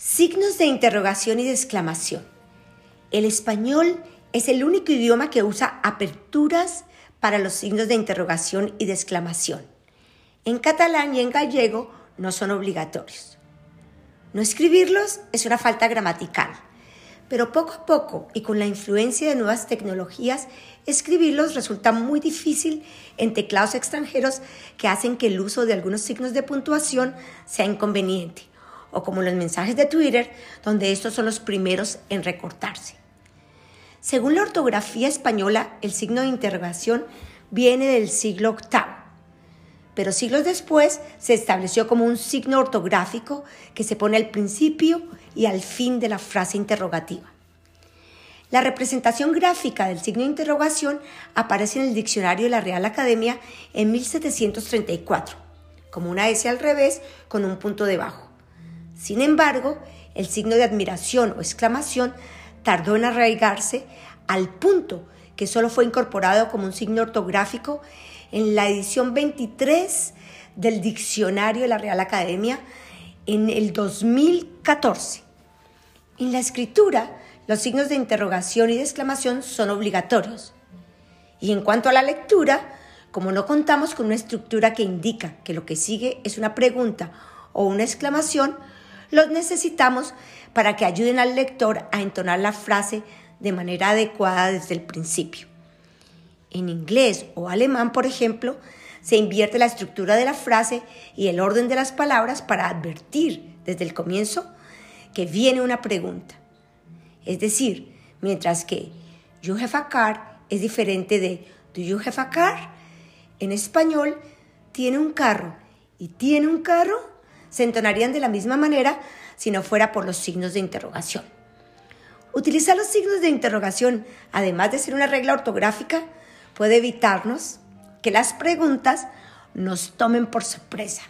Signos de interrogación y de exclamación. El español es el único idioma que usa aperturas para los signos de interrogación y de exclamación. En catalán y en gallego no son obligatorios. No escribirlos es una falta gramatical, pero poco a poco y con la influencia de nuevas tecnologías, escribirlos resulta muy difícil en teclados extranjeros que hacen que el uso de algunos signos de puntuación sea inconveniente o como los mensajes de Twitter, donde estos son los primeros en recortarse. Según la ortografía española, el signo de interrogación viene del siglo VIII, pero siglos después se estableció como un signo ortográfico que se pone al principio y al fin de la frase interrogativa. La representación gráfica del signo de interrogación aparece en el diccionario de la Real Academia en 1734, como una S al revés con un punto debajo. Sin embargo, el signo de admiración o exclamación tardó en arraigarse al punto que solo fue incorporado como un signo ortográfico en la edición 23 del Diccionario de la Real Academia en el 2014. En la escritura, los signos de interrogación y de exclamación son obligatorios. Y en cuanto a la lectura, como no contamos con una estructura que indica que lo que sigue es una pregunta o una exclamación, los necesitamos para que ayuden al lector a entonar la frase de manera adecuada desde el principio. En inglés o alemán, por ejemplo, se invierte la estructura de la frase y el orden de las palabras para advertir desde el comienzo que viene una pregunta. Es decir, mientras que you have a car es diferente de do you have a car, en español tiene un carro y tiene un carro se entonarían de la misma manera si no fuera por los signos de interrogación. Utilizar los signos de interrogación, además de ser una regla ortográfica, puede evitarnos que las preguntas nos tomen por sorpresa.